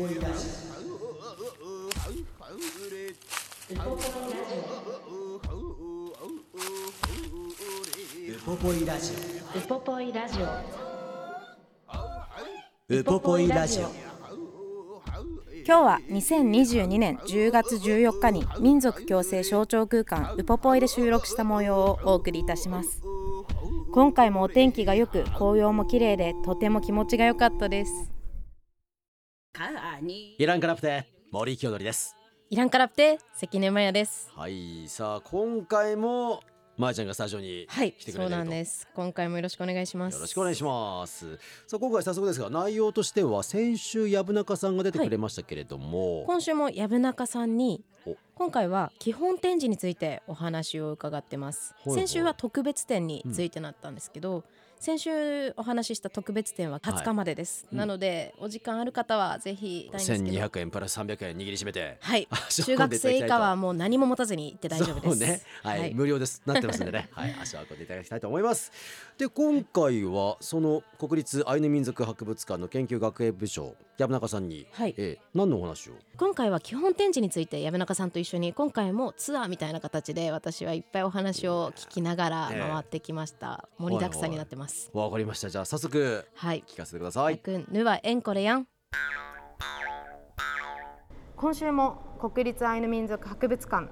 ウポポイラジウポポイラジオ。オウポポイラジオ。今日は2022年10月14日に民族共生象徴空間ウポポイで収録した模様をお送りいたします。今回もお天気が良く紅葉も綺麗でとても気持ちが良かったですイランからプテ森清則です。イランからプテ関根麻也です。はいさあ今回もまーちゃんがスタジオにはい来てくれてると、そうなんです。今回もよろしくお願いします。よろしくお願いします。さあ今回早速ですが内容としては先週薮中さんが出てくれましたけれども、今週も薮中さんにお。今回は基本展示についてお話を伺ってます。はいはい。先週は特別展についてなったんですけど、先週お話しした特別展は20日までです、うんなのでお時間ある方はぜひ行きたいんですけど1200円プラス300円握りしめて。はい。中学生以下はもう何も持たずに行って大丈夫です。そうね、はい、はい。無料です。なってますんでね、はい、足を運んでいただきたいと思います。で、今回はその国立アイヌ民族博物館の研究学園部長薮中さんに、はい。えー何のお話を？今回は基本展示について薮中さんと一緒に今回もツアーみたいな形で私はいっぱいお話を聞きながらええ回ってきました、盛りだくさんになってますわかりました。じゃあ早速はい聞かせてください。くんぬはえんこれやん今週も国立アイヌ民族博物館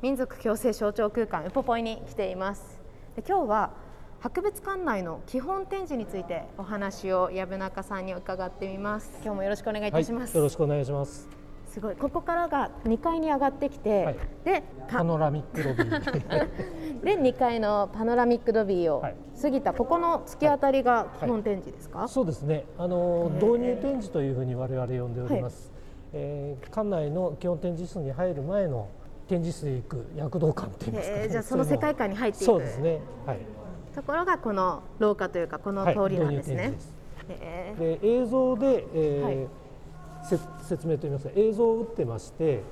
民族共生象徴空間ウポポイに来ていますで今日は博物館内の基本展示についてお話を薮中さんに伺ってみます今日もよろしくお願いいたします、よろしくお願いします。すごい。ここからが2階に上がってきて、はい。でかパノラミックロビー。で2階のパノラミックロビーをはい。過ぎた。ここの突き当たりが基本展示ですか、そうですね。あの導入展示というふうに我々呼んでおります。えー館内の基本展示室に入る前の展示室へ行く躍動感っていいますか、ね。へー。じゃあその世界観に入っていく。そうですね。はい。ところがこの廊下というかこのはい。通りなんですね。導入展示へです。で映像で、えーはい。せ説明といいますか映像を打ってまして、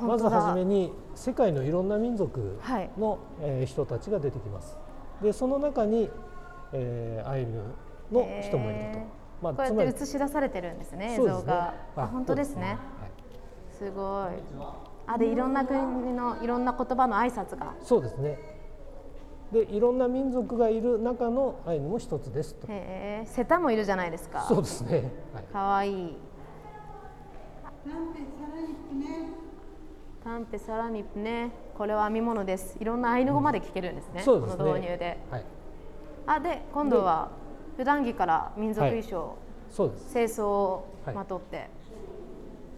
まずはじめに世界のいろんな民族はいの、えー人たちが出てきます。でその中に、えーアイヌの人もいると。まこうやって映し出されてるんですね映像が。あ本当ですね。すごい。あでいろんな国のいろんな言葉の挨拶が。そうですね。でいろんな民族がいる中のアイヌも一つですと。へえセタもいるじゃないですか。そうですね。はい。かわいい。タンペサラニプね。これは編み物です。いろんなアイヌ語まで聞けるんですね。そうですね。この導入で。はい。あで今度は普段着から民族衣装、そうです。清掃をはいまとって、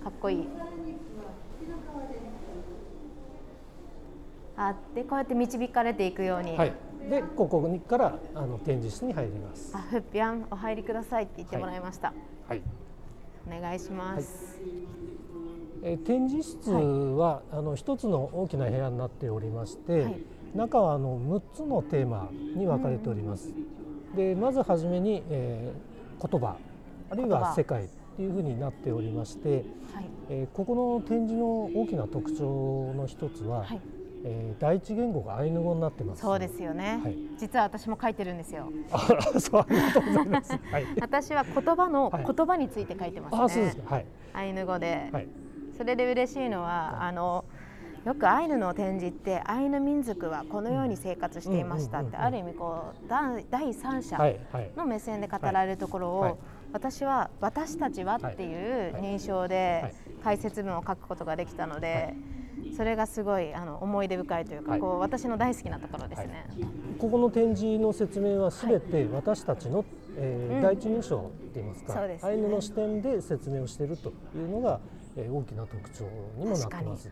かっこいい。あでこうやって導かれていくように、はい。でここにからあの展示室に入ります。あふっぴゃんお入りくださいって言ってもらいました。はい。お願いします。えー展示室は、あの一つの大きな部屋になっておりまして、はい中はあの6つのテーマに分かれております。でまずはじめに、えー言葉あるいは世界っていうふうになっておりまして、はいえーここの展示の大きな特徴の一つは、はい。えー第一言語がアイヌ語になってます。そうですよね。はい実は私も書いてるんですよ。あそうありがとうございます。はい。私は言葉のはい言葉について書いてますね。あそうですか。はい。アイヌ語で。はい。それで嬉しいのは、あのよくアイヌの展示ってアイヌ民族はこのように生活していましたって、ある意味こうだ第三者。の目線で語られるところを、はい私は私たちはっていうはい認証はでい解説文を書くことができたので、それがすごいあの思い出深いというか、はい。こう私の大好きなところですね。ここの展示の説明はすべて私たちの、えーうん。第一人称って言いますか、すね。アイヌの視点で説明をしているというのが、えー大きな特徴にもなってます。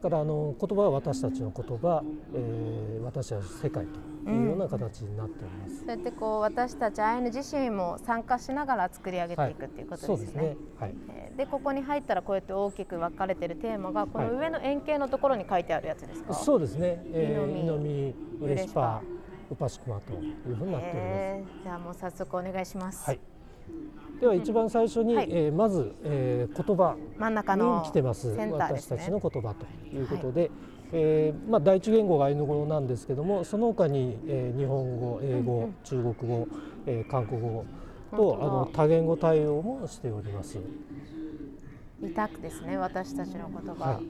だからあの言葉は私たちの言葉、えー、私たちの世界というような形になっております。そうやってこう私たちアイヌ自身も参加しながら作り上げていくっていうことですね。そうですね。はい。えーでここに入ったらこうやって大きく分かれてるテーマがこの上の円形のところに書いてあるやつですか？そうですね。えー、イイノミ、ウレシパ、ウパシクマというふうになっております。えーじゃあもう早速お願いします。はい。では一番最初に、はい。えーまず、えー、言葉。真ん中にの来てます。センターですね。私たちの言葉ということで、えーまあ、第一言語がアイヌ語なんですけどもその他に、えー日本語英語、うんうん。中国語、えー韓国語とあの多言語対応もしております。委託ですね私たちの言葉。はい、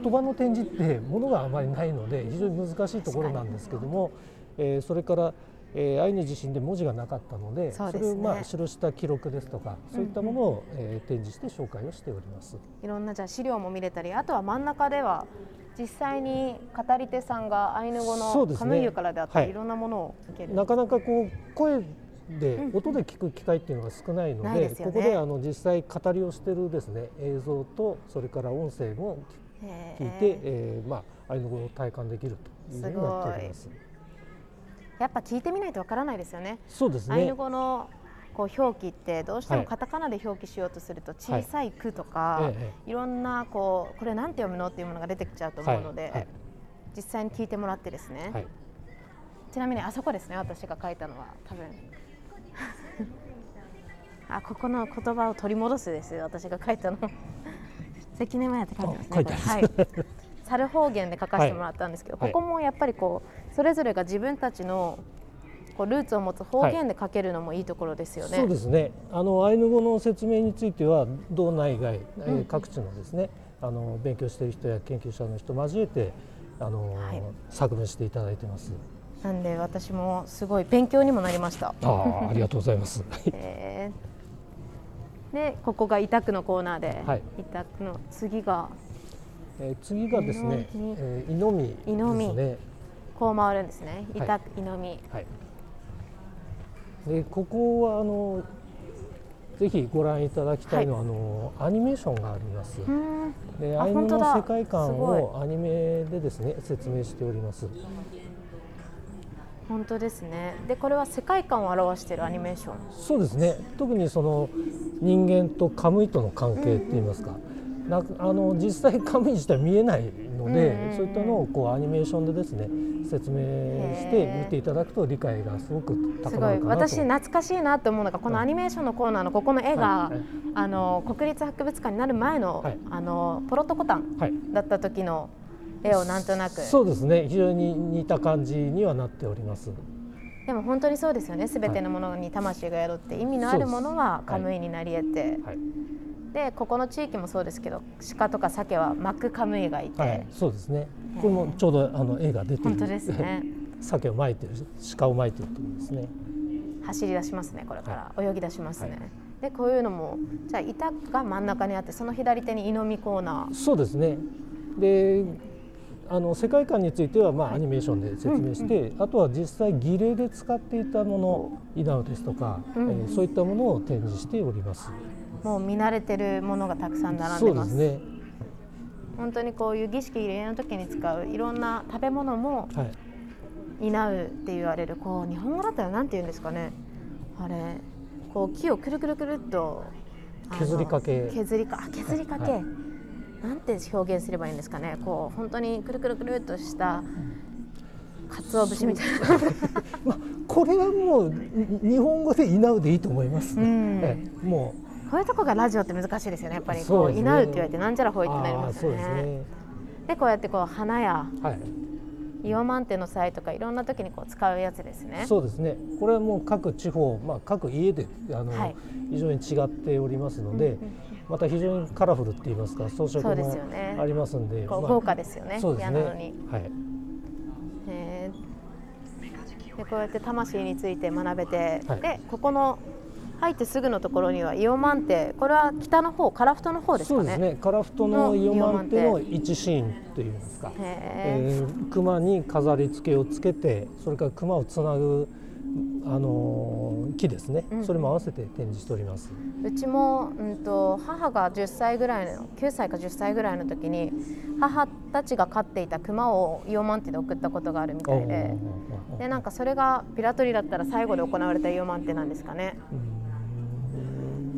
言葉の展示ってものがあまりないので非常に難しいところなんですけども、えーそれから、えーアイヌ自身で文字がなかったのでそれをまあ記した記録ですとかそういったものを、えー展示して紹介をしております。いろんなじゃあ資料も見れたりあとは真ん中では実際に語り手さんがアイヌ語のカムイユからであったり、はい。い、ろんなものを聞ける。なかなかこう声でうん音で聞く機会っていうのが少ないので,、ね。ここであの実際語りをしてるですね映像とそれから音声もへ聞いて、えーまあアイヌ語を体感できるというふうになっております。やっぱ聞いてみないとわからないですよね。そうですね。アイヌ。語のこう表記ってどうしてもはい。カタカナで表記しようとすると小さい「句」とか、ええい、ろんなこうこれなんて読むのっていうものが出てきちゃうと思うので、はい。はい。実際に聞いてもらってですね、はい。ちなみにあそこですね。私が書いたのは多分。あここの言葉を取り戻すです私が書いたの。関根前って書いてますね。はい猿方言で書かせてもらったんですけど、はいここもやっぱりこうそれぞれが自分たちのこうルーツを持つ方言で書けるのもいいところですよね。そうですね。あのアイヌ語の説明については道内外、えーうん各地のですね、あの勉強している人や研究者の人を交えてあの、はい作文していただいてます。なんで私もすごい勉強にもなりました。ああ、ありがとうございます。へーでここが委託のコーナーで、はい委託の次がえー次がですねえー、イノミですね。こう回るんですね。委はい託、イノミ。はい。でここはあのぜひご覧いただきたいのは、あのアニメーションがあります。であアイヌの世界観をアニメでですね説明しております。本当ですね。でこれは世界観を表しているアニメーション。そうですね特にその人間とカムイとの関係っていいますか、なあの実際カムイ自体見えないので、そういったのをこうアニメーションでですね説明して見ていただくと理解がすごく高すごい私懐かしいなと思うのがこのアニメーションのコーナーのここの絵が、あの国立博物館になる前の、はい。あのポロットコタンはい。だった時の絵をなんとなく。そうですね。非常に似た感じにはなっております。でも本当にそうですよね。すべてのものに魂が宿って意味のあるものはカムイになり得て、はい、でここの地域もそうですけど鹿とか鮭はマックカムイがいて、はい、そうですね。これもちょうどあの絵が出て本当ですね。鮭を巻いてる鹿を巻いてるところですね。走り出しますねこれから、泳ぎ出しますね、はい。でこういうのもじゃあ板が真ん中にあってその左手にイノミコーナー。そうですね。で、あの世界観についてはまあアニメーションで説明して、あとは実際儀礼で使っていたもの、イナウですとか、うん。えーそういったものを展示しております。もう見慣れてるものがたくさん並んそでます。うですね。本当にこういう儀式儀礼の時に使ういろんな食べ物もはい。担うって言われるこう日本語だったらなんて言うんですかね。あれこう木をくるくるくるっと削りかけ。削りかあ削りかけ、はい。なんて表現すればいいんですかね。こう本当にくるくるくるっとした鰹節みたいな。まあこれはもうに日本語でイナウでいいと思います。うん。ええもこういうとこがラジオって難しいですよね。やっぱりこう稲うって言われてなんちゃらほういってなりますよね。でこうやってこう花やはい。イオマンテの際とかいろんな時にこう使うやつですね。そうですね。これはもう各地方、まあ各家であの、はい。非常に違っておりますので、また非常にカラフルって言いますか装飾もありますんで、まあこう豪華ですよねそうですね。はい。へーでこうやって魂について学べて、はい。でここの入ってすぐのところにはイオマンテこれは北の方カラフトの方ですかねそうですね。カラフトののイオマンテの一シーンといいますか。へえー、熊に飾り付けをつけてそれから熊をつなぐあの木ですね、うんそれも合わせて展示しております。うちも、うん、と母が10歳ぐらいの9歳か10歳ぐらいの時に母たちが飼っていた熊をイオマンテで送ったことがあるみたいででなんかそれがピラトリだったら最後で行われたイオマンテなんですかね。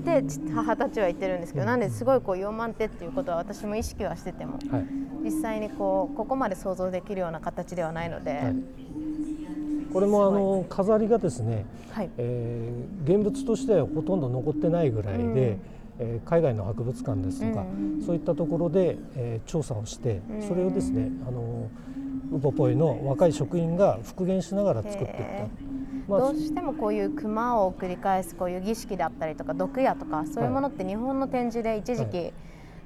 でち母たちは言ってるんですけどなんですごいこうイオマンテっていうことは私も意識はしててもはい。実際にこうここまで想像できるような形ではないので、はい。これもあの飾りがですね、はい。えー現物としてはほとんど残ってないぐらいで、うん。えー海外の博物館ですとか、うんそういったところで、えー調査をして、うん。それをですねあのウポポイの若い職員が復元しながら作っていったどうしてもこういう熊を繰り返すこういう儀式だったりとか毒矢とかそういうものって日本の展示で一時期、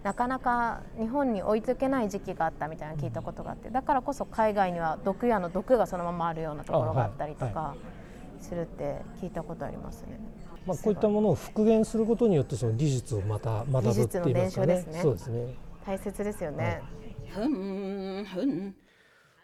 なかなか日本に置いとけない時期があったみたいなの聞いたことがあってだからこそ海外には毒矢の毒がそのままあるようなところがあったりとかするって聞いたことありますね。まあ、こういったものを復元することによってその技術をまた学ぶって言いますかね技術の伝承ですね。そうですね。大切ですよね。ふんふん。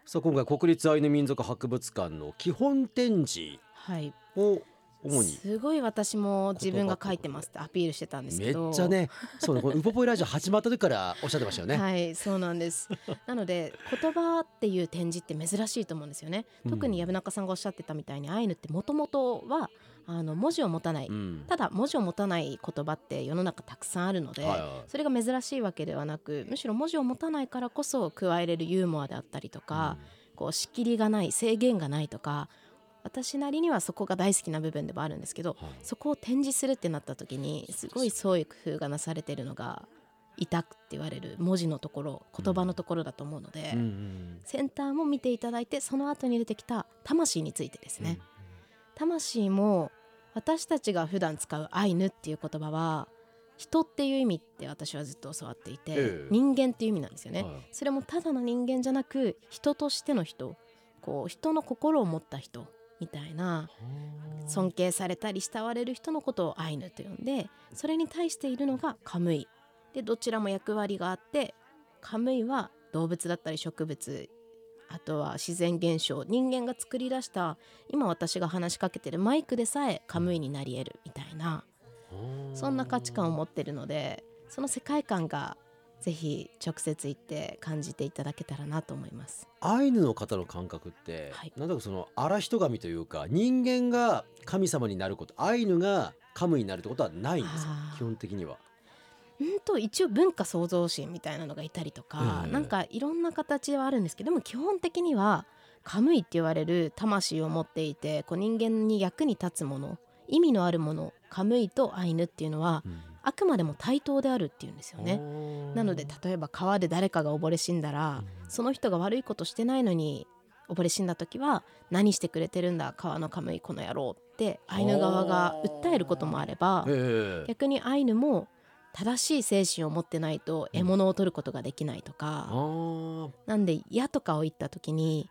さあ今回国立アイヌ民族博物館の基本展示はい。を主に。すごい私も自分が書いてますってアピールしてたんですめけど。っちゃねそうねこのウポポイラジオ始まった時からおっしゃってましたよね。はいそうなんです。なので言葉っていう展示って珍しいと思うんですよね。うん。特に薮中さんがおっしゃってたみたいにアイヌってもともとはあの文字を持たない、うん。ただ文字を持たない言葉って世の中たくさんあるので、はいはいそれが珍しいわけではなくむしろ文字を持たないからこそ加えれるユーモアであったりとか、こう仕切りがない制限がないとか私なりにはそこが大好きな部分でもあるんですけど、はい。そこを展示するってなった時にす。ごい創意工夫がなされてるのが委託って言われる文字のところ言葉のところだと思うので、うんうんセンターも見ていただいてその後に出てきた魂についてですね、魂も私たちが普段使うアイヌっていう言葉は人っていう意味って私はずっと教わっていて、ええ。人間っていう意味なんですよね、はい。それもただの人間じゃなく人としての人こう人の心を持った人みたいな尊敬されたり慕われる人のことをアイヌと呼んでそれに対しているのがカムイ。でどちらも役割があってカムイは動物だったり植物あとは自然現象人間が作り出した今私が話しかけてるマイクでさえカムイになり得るみたいなそんな価値観を持ってるのでその世界観がぜひ直接行って感じていただけたらなと思います。アイヌの方の感覚って、はいなんだかその荒人神というか人間が神様になることアイヌがカムイになるってことはないんですか基本的には。うんと一応文化創造神みたいなのがいたりとか、ええなんかいろんな形はあるんですけどでも基本的にはカムイって言われる魂を持っていてこう人間に役に立つもの意味のあるものカムイとアイヌっていうのはあくまでも対等であるっていうんですよね。なので例えば川で誰かが溺れ死んだら、その人が悪いことしてないのに溺れ死んだ時は何してくれてるんだ川のカムイこの野郎ってアイヌ側が訴えることもあればええ。逆にアイヌも正しい精神を持ってないと獲物を取ることができないとか、あー。なんで矢とかを言った時に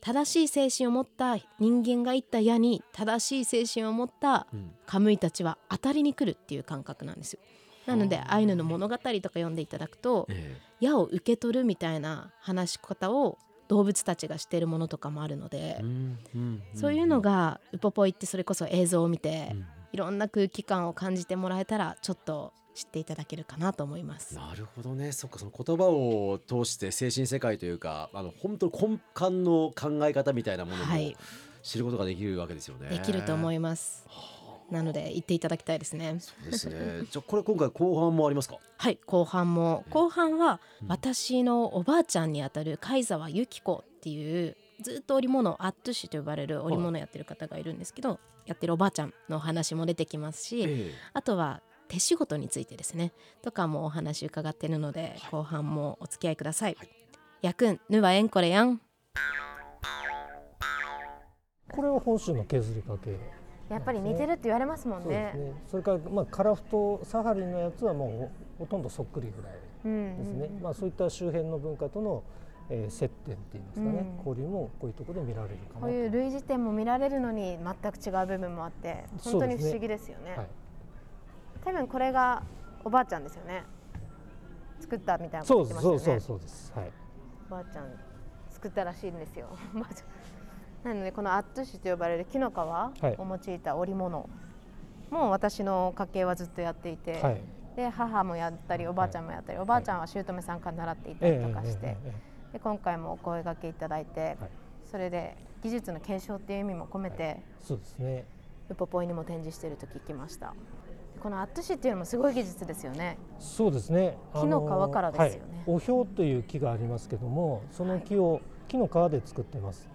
正しい精神を持った人間が言った矢に正しい精神を持ったうん。カムイたちは当たりに来るっていう感覚なんですよ。なのでアイヌの物語とか読んでいただくとえ矢を受け取るみたいな話し方を動物たちがしてるものとかもあるのでえ、うんうん。そういうのがウポポイってそれこそ映像を見て、うん。いろんな空気感を感じてもらえたらちょっと知っていただけるかなと思います。なるほどねそっかその言葉を通して精神世界というかあの本当に根幹の考え方みたいなものもはい知ることができるわけですよね。できると思いいます。なので行っていただきたいですね。そうですね。じゃあこれ今回後半もありますか？はい後半も後半は私のおばあちゃんにあたる貝沢由紀子っていうずっと織物アットゥシと呼ばれる織物やってる方がいるんですけど、やってるおばあちゃんのお話も出てきますし、えあとは手仕事についてですね。とかもお話伺ってるので、後半もお付き合いください。やくんぬはえんこれやん。これは本州の削りかけ。やっぱり似てるって言われますもんそうでねす。ね。それからまあカラフトサハリンのやつはもうほほとんどそっくりぐらいうんですね、まあ、そういった周辺の文化との、えー接点っていいますかね、うん。交流もこういうところで見られるかなこういう類似点も見られるのに全く違う部分もあって本当に不思議ですよね。はい、多分これがおばあちゃんですよね。作ったみたいなこと言ってましたよね。そうそうそうです。はい。おばあちゃん作ったらしいんですよ。なのでこのアットゥシと呼ばれる木の皮をはい。用いた織物も私の家系はずっとやっていて、はい。で母もやったりおばあちゃんもやったり、おばあちゃんは姑さんから習っていたりとかして、ええで今回もお声掛けいただいて、はい。それで技術の継承っていう意味も込めて、そうですね。ウポポイにも展示していると聞きましたこのアットゥシっていうのもすごい技術ですよね。そうですね。木の皮からですよね。はい、おひょうという木がありますけどもその木を木の皮で作ってます。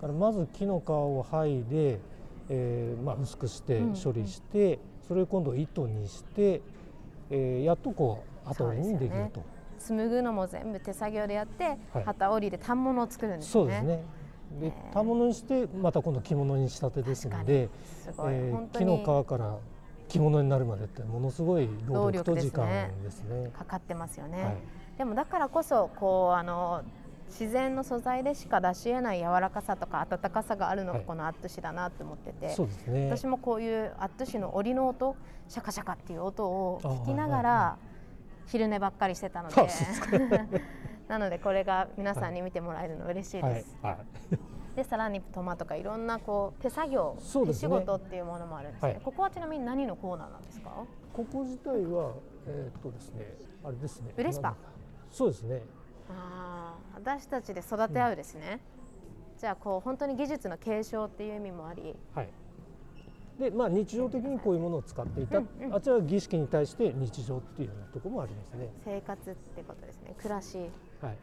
だからまず木の皮を剥いで、えーまあ、薄くしてうん処理して、それを今度糸にして、えーやっとこう後にできると。紡ぐのも全部手作業でやって、はい。旗織りで反物を作るんですね。そうですね。で反物にしてまた今度着物に仕立てですので、すえー木のに皮から着物になるまでってものすごい労力と時間ですね。かかってますよね、はいでもだからこそこうあの自然の素材でしか出し得ない柔らかさとか温かさがあるのがはいこのアットゥシだなと思ってて、そうですね。私もこういうアットゥシの織りの音シャカシャカっていう音をあ聞きながはいはいら昼寝ばっかりしてたので なのでこれが皆さんに見てもらえるの嬉しいはいです。はい。でさらにトマとかいろんなこう手作業、手仕事っていうものもあるんですね、はい。ここはちなみに何のコーナーなんですか？ここ自体はえーっとですねあれですね。ウレスパ？そうですね。ああ私たちで育て合うですね、じゃあこう本当に技術の継承っていう意味もあり。はい。でまあ日常的にこういうものを使っていた、うんうん。あちらは儀式に対して日常っていうようなところもありますね。生活ってことですね。暮らし。はい。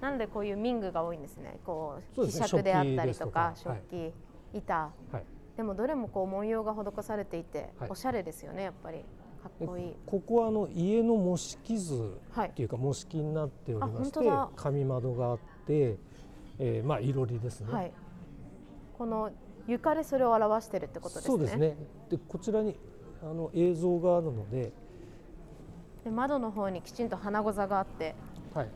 なのでこういう民具が多いんですね。こううね釈であったりとか食器食器板。はい。でもどれもこう文様が施されていて、はい。おしゃれですよねやっぱり。かっこいい。ここはあの家の模式図はい。っていうか模式になっておりまして、あ本当だ。紙窓があって、えーまあいろりですね。はい。この床でそれを表してるってことですね。そうですね。でこちらにあの映像があるので、で窓の方にきちんと花ござがあって。はい。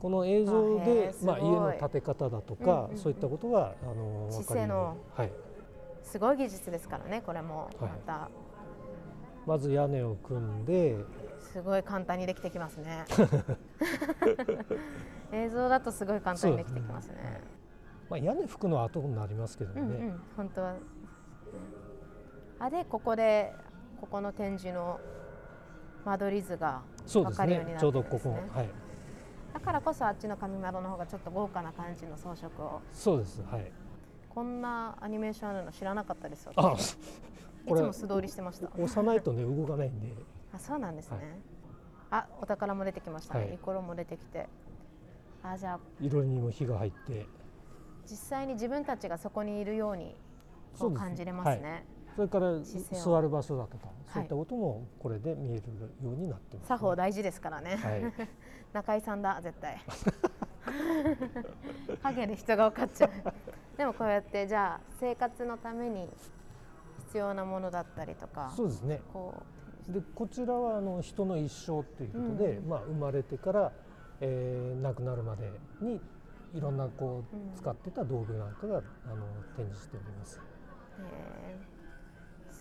この映像でまあ家の建て方だとか、うんそういったことがあの姿分かるのはい。すごい技術ですからねこれも。まはい。た、まず屋根を組んで、すごい簡単にできてきますね。映像だとすごい簡単にできてきますね。まあ屋根拭くのは後になりますけどね。うんうん本当は。あでここでここの展示の間取り図が分かるようにね。なちょうどここ。はい。だからこそあっちの紙窓の方がちょっと豪華な感じの装飾を。そうです。はい。こんなアニメーションあるの知らなかったですあ、私いつも素通りしてました。押さないとね動かないんで。あそうなんですね、はい。あお宝も出てきましたね、はい。イコロも出てきて。あじゃあ。色にも火が入って。実際に自分たちがそこにいるようにう感じれますねそれから座る場所だとか、そういったこともこれで見えるようになってます、作法大事ですからね、はい。中井さんだ絶対。影で人が分かっちゃうでもこうやってじゃあ生活のために必要なものだったりとかそうですね。こでこちらはあの人の一生ということで、うん。まあ生まれてから、えー亡くなるまでにいろんなこう使ってた道具なんかがあの展示しております。う、へー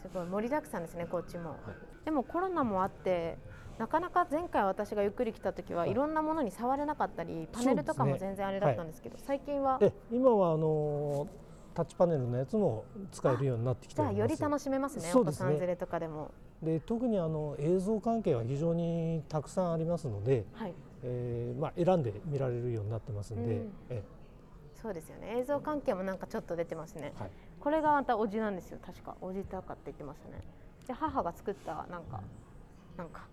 すごい盛りだくさんですねこっちも、はい。でもコロナもあってなかなか前回私がゆっくり来た時ははい。いろんなものに触れなかったりパネルとかも全然あれだったんですけど最近はで今はあのタッチパネルのやつも使えるようになってきて。より楽しめますねお子さん連れとかでも。で特にあの映像関係は非常にたくさんありますので、はい。えーまあ選んで見られるようになってますんで、うん。え。そうですよね。映像関係もなんかちょっと出てますね。はい。これがまたおじなんですよ。確か。おじたかって言ってましたね。じゃあ母が作ったなんかなんか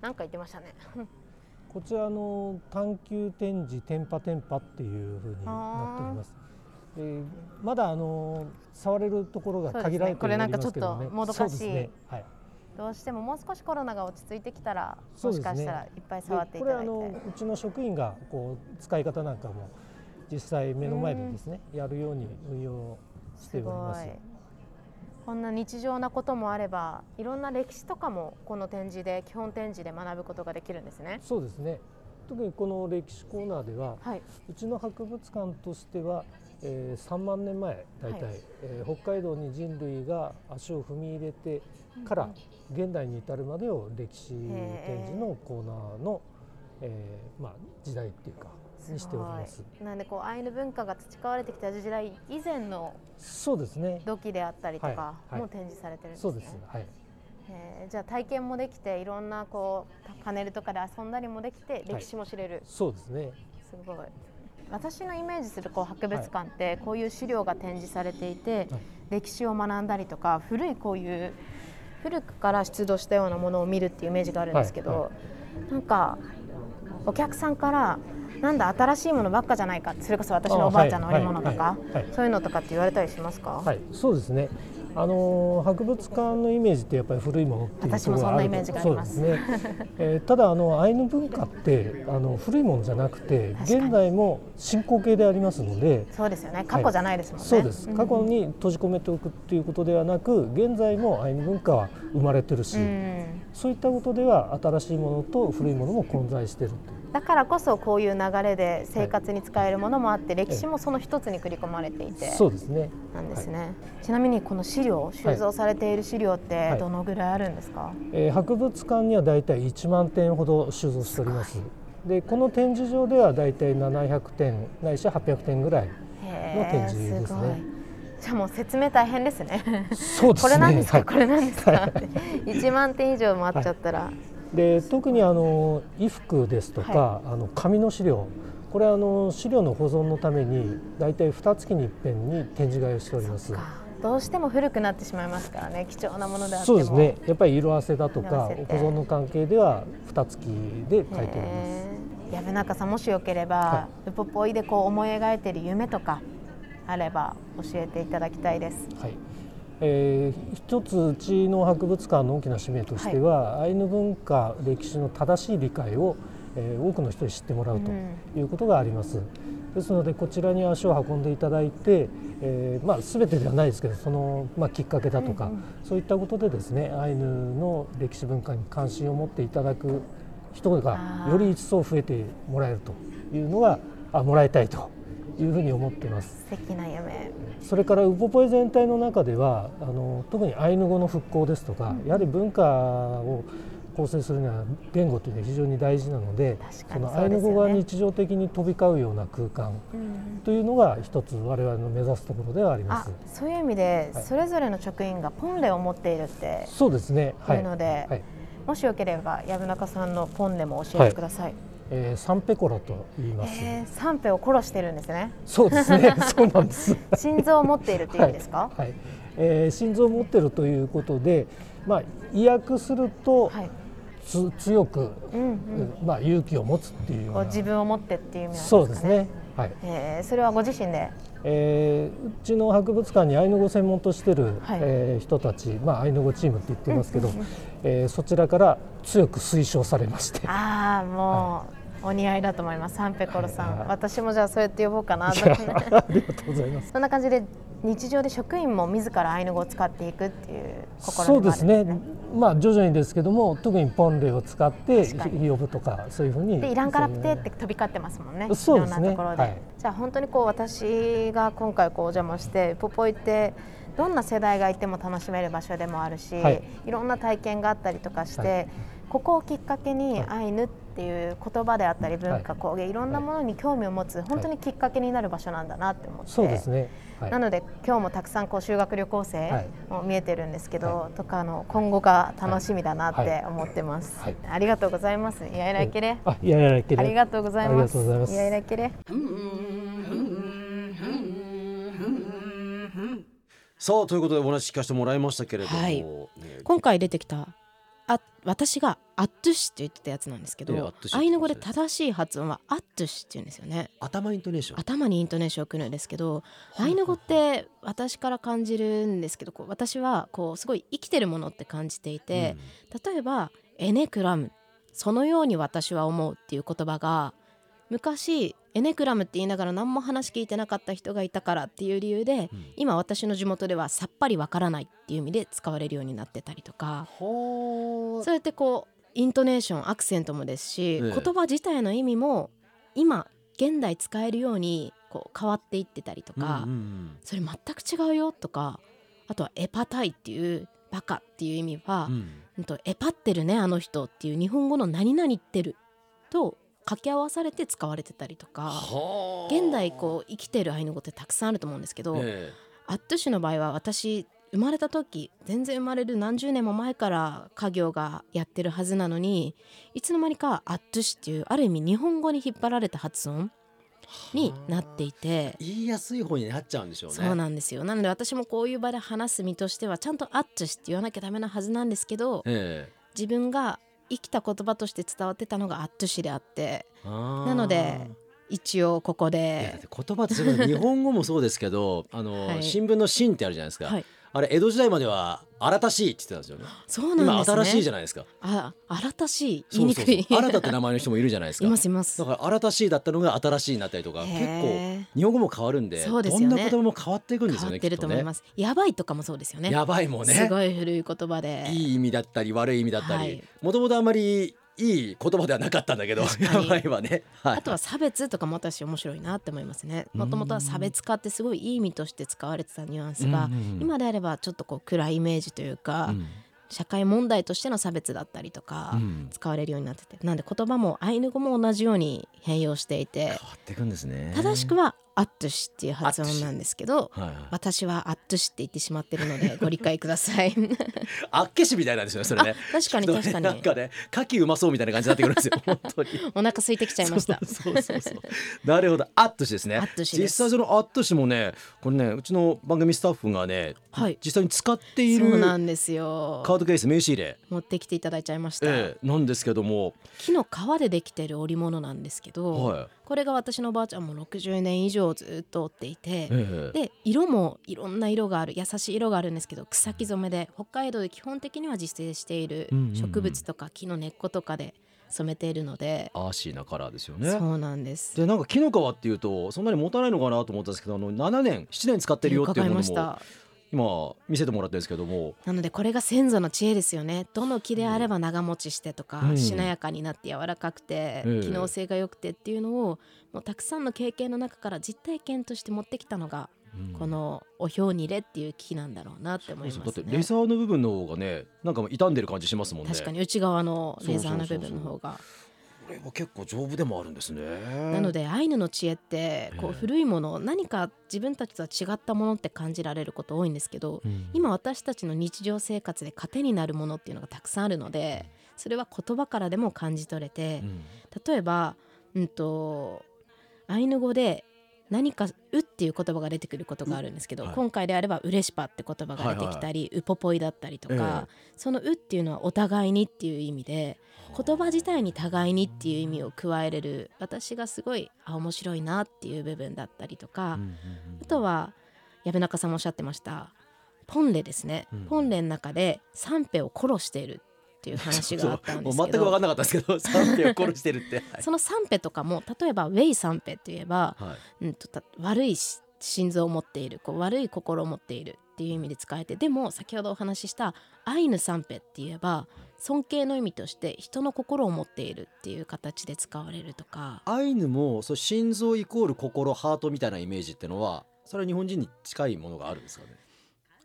なんか言ってましたね。こちらの探求展示テンパテンパっていうふうになっております。でまだあの触れるところが限られておりますけどね。これなんかちょっともどかしい。どうしてももう少しコロナが落ち着いてきたらもしかしたらいっぱい触ってでいただいて。これあのうちの職員がこう使い方なんかも実際目の前でですねやるように運用しております。ごい。こんな日常なこともあればいろんな歴史とかもこの展示で基本展示で学ぶことができるんですね。そうですね。特にこの歴史コーナーでははい。うちの博物館としては、えー3万年前大体、はい。えー北海道に人類が足を踏み入れてから現代に至るまでを歴史展示のコーナーの、えーまあ、時代っていうかにしております。なんでこうアイヌ文化が培われてきた時代以前のそうですね。土器であったりとかはい。はい。も展示されてるんですね、そうですはい。えー。じゃあ体験もできていろんなこうパネルとかで遊んだりもできて歴史も知れる、そうですね。すごい。私のイメージするこう博物館ってこういう資料が展示されていて、歴史を学んだりとか古いこういう古くから出土したようなものを見るっていうイメージがあるんですけど、はい。はなんかお客さんからなんだ新しいものばっかじゃないか。それこそ私のおばあちゃんの織物とか、はいはい。はいそういうのとかって言われたりしますか、はい、そうですね。あの博物館のイメージってやっぱり古いものっていうところがあるそうですね。えーただあのアイヌ文化ってあの古いものじゃなくて現代も進行形でありますので。そうですよね。過去じゃないですもんね、そうです。ん過去に閉じ込めておくっていうことではなく現在もアイヌ文化は生まれてるし、うん。そういったことでは新しいものと古いものも混在してるというだからこそこういう流れで生活に使えるものもあって、歴史もその一つに繰り込まれていて、そうですね。なんですね、ちなみにこの資料収蔵されている資料ってはいどのぐらいあるんですか、えー博物館にはだいたい1万点ほど収蔵しております。でこの展示場ではだいたい700点ないし800点ぐらいへの展示ですね。じゃあもう説明大変ですね。そうですね。これなんですか、はい。これなんですか？って。1万点以上もあっちゃったら、で特にあの衣服ですとか、あの紙の資料これはあの資料の保存のためにだいたい2月に一遍に展示会をしております。か。どうしても古くなってしまいますからね。貴重なものであっても。そうですね。やっぱり色あせだとか保存の関係では2月で書いております。へー。薮中さんもしよければ、はウポポイでこう思い描いている夢とかあれば教えていただきたいです。はいえー一つうちの博物館の大きな使命としては、アイヌ文化歴史の正しい理解を、えー多くの人に知ってもらうということがあります。ですのでこちらに足を運んでいただいて、えーまあ、全てではないですけどその、まあ、きっかけだとか、うんうん。そういったことでですねアイヌの歴史文化に関心を持っていただく人がより一層増えてもらえるというのがあもらいたいというふうに思っています。素敵な夢それからウポポイ全体の中ではあの特にアイヌ語の復興ですとか、やはり文化を構成するには言語というのは非常に大事なので確かそのアイヌ語が日常的に飛び交うような空間うんというのが一つ我々の目指すところではありまあす。そういう意味で、はいそれぞれの職員がポンレを持っているってそうですね。はい。いうので、はい。もしよければ薮中さんのポンレも教えてください、えーサンペコラと言います。えー、サンペを殺してるんですねそうですね。そうなんです。心臓を持っているっていう意味ですか、はい。はいえー心臓を持ってるということで、まあ意訳すると、はいつ強く、うんうんまあ勇気を持つっていう自分を持ってっていう意味なんですかねそうですね。はい。えーそれはご自身で？えーうちの博物館にアイヌ語専門としてる、はいえー人たち、まあアイヌ語チームって言ってますけど、えーそちらから強く推奨されまして、ああもう、お似合いだと思います。サンペコロさん、はい。私もじゃあそうやって呼ぼうかなと。ありがとうございます。そんな感じで日常で職員も自らアイヌ語を使っていくっていう心そうですすね。ね。まあ徐々にですけども、特にポンレを使って呼ぶとかそういうふうに。でイランカラプテって飛び交ってますもんね。そうですね。いろんなところで。はい。じゃあ本当にこう私が今回こうお邪魔してポポイってどんな世代がいても楽しめる場所でもあるし、はい。い、ろんな体験があったりとかして、はいここをきっかけにはいアイヌっていう言葉であったり文化、はい工芸いろんなものに興味を持つ本当にきっかけになる場所なんだなって思って。そうですね。はいなので今日もたくさんこう修学旅行生はいも見えてるんですけど、はとかあの今後が楽しみだなって思ってます。はいありがとうございます。いやいらいけれ。あ、いやいやいけれ。ありがとうございあります。がとうございますいやいらいけれ。さあということでお話聞かせてもらいましたけれども、はいね今回出てきたあ私がアットゥシって言ってたやつなんですけど、ええアイヌ語で正しい発音はアットゥシって言うんですよね。頭イントネーション。頭にイントネーションをくるんですけどアイヌ語って私から感じるんですけどこう私はこうすごい生きてるものって感じていて、例えば「エネクラム」そのように私は思うっていう言葉が昔エネクラムって言いながら何も話聞いてなかった人がいたからっていう理由で、うん。今私の地元ではさっぱりわからないっていう意味で使われるようになってたりとか。はそう。やってこうイントネーションアクセントもですし、ええ。言葉自体の意味も今現代使えるようにこう変わっていってたりとか、うんうんそれ全く違うよとかあとはエパタイっていうバカっていう意味は、うん。うんうんとエパってるねあの人っていう日本語の何々言ってると掛け合わされて使われてたりとかはあ。現代こう生きてるアイヌ語ってたくさんあると思うんですけど、えアットゥシュの場合は私生まれた時全然生まれる何十年も前から家業がやってるはずなのにいつの間にかアットゥシュっていうある意味日本語に引っ張られた発音になっていて。え。言いやすい方になっちゃうんでしょうね。そうなんですよ。なので私もこういう場で話す身としてはちゃんとアットゥシュって言わなきゃダメなはずなんですけどえ自分が生きた言葉として伝わってたのがアットゥシュであって。えななので一応ここで。て言葉ってすごい日本語もそうですけどあの、はい。新聞の「新」ってあるじゃないですか、はいあれ江戸時代までは「新たしい」って言ってたんですよね。そうなん今ですね。新しいじゃないですか。あ新たしい。言いにくい。新たって名前の人もいるじゃないですか。いますいます。だから新たしいだったのが新しいになったりとか結構日本語も変わるんでそうですよね。どんな言葉も変わっていくんですよね。変わってると思います、やばいとかもそうですよね。やばいもんね。すごい古い言葉で。いい意味だったり悪い意味だったり。はい。もともとあんまりいい言葉ではなかったんだけどやばいわね、はい、あとは差別とかも私面白いなって思いますね。もともとは差別化ってすごいいい意味として使われてたニュアンスが、うんうんうん。今であればちょっとこう暗いイメージというか、うん。社会問題としての差別だったりとか、うん。使われるようになっててなんで言葉もアイヌ語も同じように変容していて変わっていくんですね。正しくはアットシっていう発音なんですけどはいはい。私はアットシって言ってしまってるので ご理解ください。あっけしみたいなんですよねそれね。確かに確かに。なんかね牡蠣うまそうみたいな感じになってくるんですよ。本当に。お腹空いてきちゃいました。そうそうそうなるほど。アットシですね。アットシ実際そのアットシもねこれねうちの番組スタッフがね、はい。実際に使っていそうるカなんですよ。ードケース名刺入れ、持ってきていただいちゃいました、ええなんですけども、木の皮でできてる織物なんですけど、はいこれが私のおばあちゃんも60年以上ずっと織っていて、ええ。で色もいろんな色がある優しい色があるんですけど草木染めで北海道で基本的には自生している植物とか木の根っことかで染めているので、アーシーなカラーですよね。そうなんです。でなんか木の皮っていうとそんなに持たないのかなと思ったんですけどあの7年7年使ってるよっていうものもました今見せてもらってるんですけども。なのでこれが先祖の知恵ですよね。どの木であれば長持ちしてとか、うん。しなやかになって柔らかくて、ええ。機能性が良くてっていうのをもうたくさんの経験の中から実体験として持ってきたのが、このおひょうにれっていう木なんだろうなって思いますね。だってレザーの部分の方がねなんか傷んでる感じしますもんね。確かに内側のレザーの部分の方が。これは結構丈夫でもあるんですね。なのでアイヌの知恵ってこうええ古いもの何か自分たちとは違ったものって感じられること多いんですけどうん。今私たちの日常生活で糧になるものっていうのがたくさんあるのでそれは言葉からでも感じ取れてうん。例えば、うん、とアイヌ語で何か「う」っていう言葉が出てくることがあるんですけど、はい。今回であれば「うれしぱ」って言葉が出てきたり「うぽぽい」だったりとか、え。その「う」っていうのはお互いにっていう意味で言葉自体に互いにっていう意味を加えれる私がすごいあ面白いなっていう部分だったりとか、うんうんあとは薮中さんもおっしゃってました。ポンレですね、うん。ポンレの中でサンペを殺しているっていう話があったんですけど。もう全く分かんなかったですけど 三手を殺してるって。はい。そのサンペとかも例えばウェイサンペって言えば、はい。うん、とた悪いし心臓を持っているこう悪い心を持っているっていう意味で使えてでも先ほどお話ししたアイヌサンペって言えば尊敬の意味として人の心を持っているっていう形で使われるとか。アイヌもそう心臓イコール心ハートみたいなイメージってのはそれは日本人に近いものがあるんですかね？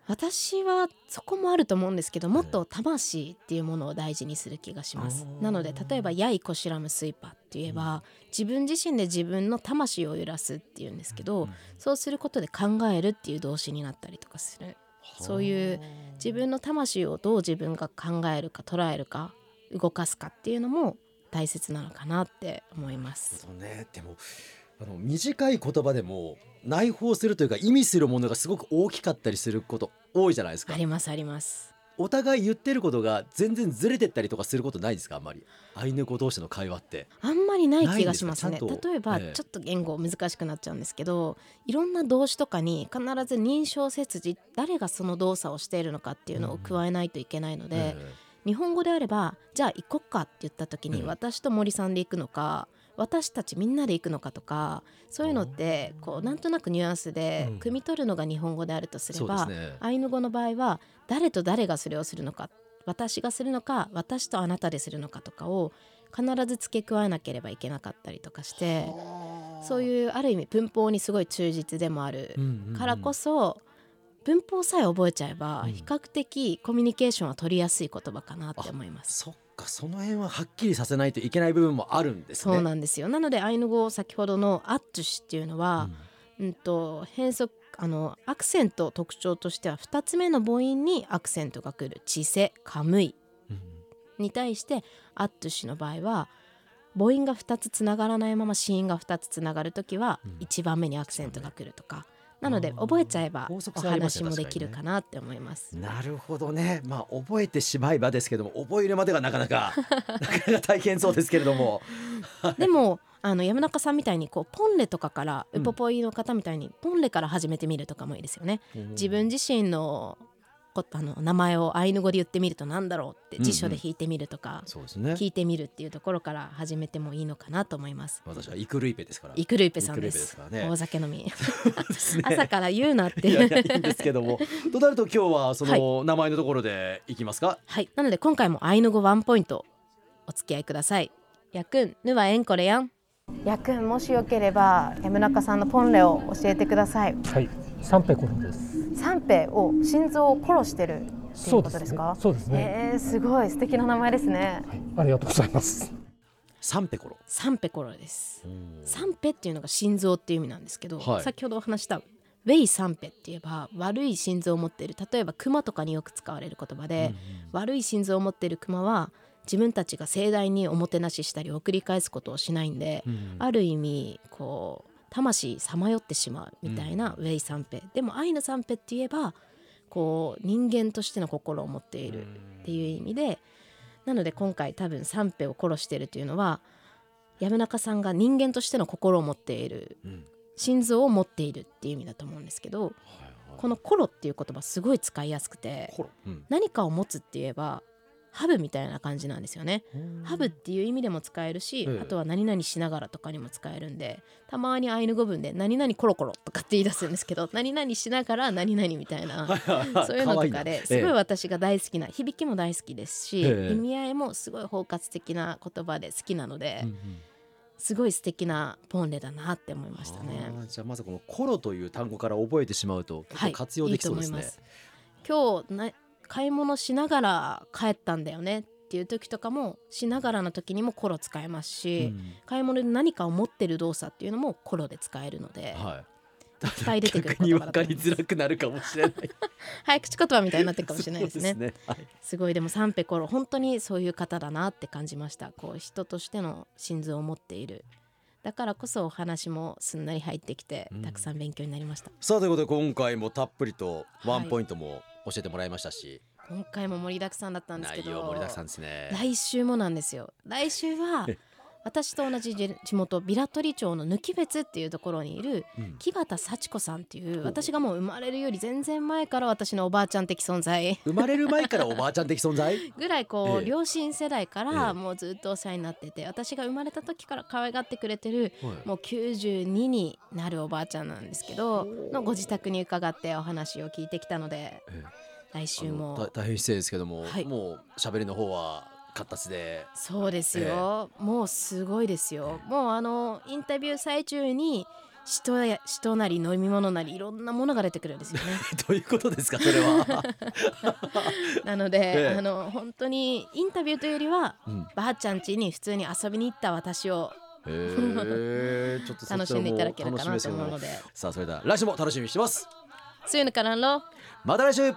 私はそこもあると思うんですけどもっと魂っていうものを大事にする気がします。なので例えば「やいこしらむスイパ」って言えば、自分自身で自分の魂を揺らすっていうんですけど、そうすることで考えるっていう動詞になったりとかするそういう自分の魂をどう自分が考えるか捉えるか動かすかっていうのも大切なのかなって思います。そうねでもあの短い言葉でも内包するというか意味するものがすごく大きかったりすること多いじゃないですかありますあります。お互い言ってることが全然ずれてったりとかすることないですか？あんまり。アイヌ語同士の会話って。あんまりない気がしますね。例えば、ええ。ちょっと言語難しくなっちゃうんですけどいろんな動詞とかに必ず認証切字誰がその動作をしているのかっていうのを加えないといけないので、え。日本語であればじゃあ行こっかって言った時に、ええ。私と森さんで行くのか私たちみんなで行くのかとかそういうのってこうなんとなくニュアンスでうん。汲み取るのが日本語であるとすれば、ですね。アイヌ語の場合は誰と誰がそれをするのか私がするのか私とあなたでするのかとかを必ず付け加えなければいけなかったりとかしてそういうある意味文法にすごい忠実でもあるうんうんうん。からこそ文法さえ覚えちゃえばうん。比較的コミュニケーションは取りやすい言葉かなって思います。そっかその辺ははっきりさせないといけない部分もあるんですね。そうなんですよ。なのでアイヌ語先ほどの「アットゥシ」っていうのは、うん、と変則あのアクセント特徴としては2つ目の母音にアクセントが来る「チセ」「カムイ。うん」に対して「アットゥシ」の場合は母音が2つつながらないまま子音が2つつながる時はうん。1番目にアクセントが来るとか、なので覚えちゃえばお話もできるかなって思います。なるほどね。まあ覚えてしまえばですけども覚えるまでがなかなか なかなか大変そうですけれども。でもあの山中さんみたいにこうポンレとかからうん。ウポポイの方みたいにポンレから始めてみるとかもいいですよね。自分自身のこあの名前をアイヌ語で言ってみるとなんだろうってうんうん辞書で引いてみるとか、そうですね聞いてみるっていうところから始めてもいいのかなと思います。私はイクルイペですからイクルイペさんですす。からね大酒飲み。ね朝から言うなっていやいやいいんですけども となると今日はそはの名前のところでいきますか、はい。なので今回もアイヌ語ワンポイントお付き合いください。やくん、ぬはえんこれやん。やくんもしよければ山中さんのポンレを教えてくださいはい、サンペコロです。三平を心臓を殺してるっていうそうですねことですか。そうですね。えー、すごい素敵な名前ですねはい、ありがとうございます。サンペコロサンペコロです。サンペっていうのが心臓っていう意味なんですけど、はい先ほどお話したウェイサンペって言えば悪い心臓を持っている例えばクマとかによく使われる言葉で、悪い心臓を持っているクマは自分たちが盛大におもてなししたり送り返すことをしないんで、ある意味こう魂さまよってしまうみたいなウェイサンペ、でもアイヌサンペって言えばこう人間としての心を持っているっていう意味でなので今回多分サンペを殺してるというのは山中さんが人間としての心を持っているうん。心臓を持っているっていう意味だと思うんですけどこの「コロ」っていう言葉すごい使いやすくてうん。何かを持つって言えばハブみたいな感じなんですよね。ハブっていう意味でも使えるし、ええ。あとは何々しながらとかにも使えるんでたまにアイヌ語文で何々コロコロとかって言い出すんですけど 何々しながら何々みたいな そういうのとかですごい私が大好きな響きも大好きですし、ええ。意味合いもすごい包括的な言葉で好きなので、うんうん。すごい素敵なポンレだなって思いましたね。じゃあまずこのコロという単語から覚えてしまうと結構活用できそうですね、いいいます。今日な買い物しながら帰ったんだよねっていう時とかもしながらの時にもコロ使えますし、うん。買い物で何かを持ってる動作っていうのもコロで使えるので、はい。いっぱい出てくる逆に言かりづらくなるかもしれない。早口言葉みたいになってるかもしれないですね。そうはい。すごい。でもサンペコロ本当にそういう方だなって感じました。こう人としての心臓を持っている。だからこそお話もすんなり入ってきて、うん。たくさん勉強になりました。さあということで今回もたっぷりとワンポイントも教えてもらいましたし、今回も盛りだくさんだったんですけ内ど容盛りだくさんですね。来週もなんですよ。来週はえ 私と同じ地地元ビラトリ町の貫別っていうところにいるうん。木畑幸子さんっていう私がもう生まれるより全然前から私のおばあちゃん的存在。生まれる前からおばあちゃん的存在？ぐらいこう、ええ。両親世代かええ。らもうずっとお世話になってて私が生まれた時から可愛がってくれてるはい。もう92になるおばあちゃんなんですけどのご自宅に伺ってお話を聞いてきたのでえ来週も。大大変失礼ですけども、はい。もう喋りの方は活発で。そうですよ、もうすごいですよ。もうあのインタビュー最中に人や人なり飲み物なりいろんなものが出てくるんですよね。どういうことですかそれは、なので、ええ。あの本当にインタビューというよりはうん、ばあちゃん家に普通に遊びに行った私をへえ。ちょっと楽しんでいただけるかなと思うので。さあそれでは来週も楽しみにしてます。そういうのからのまた来週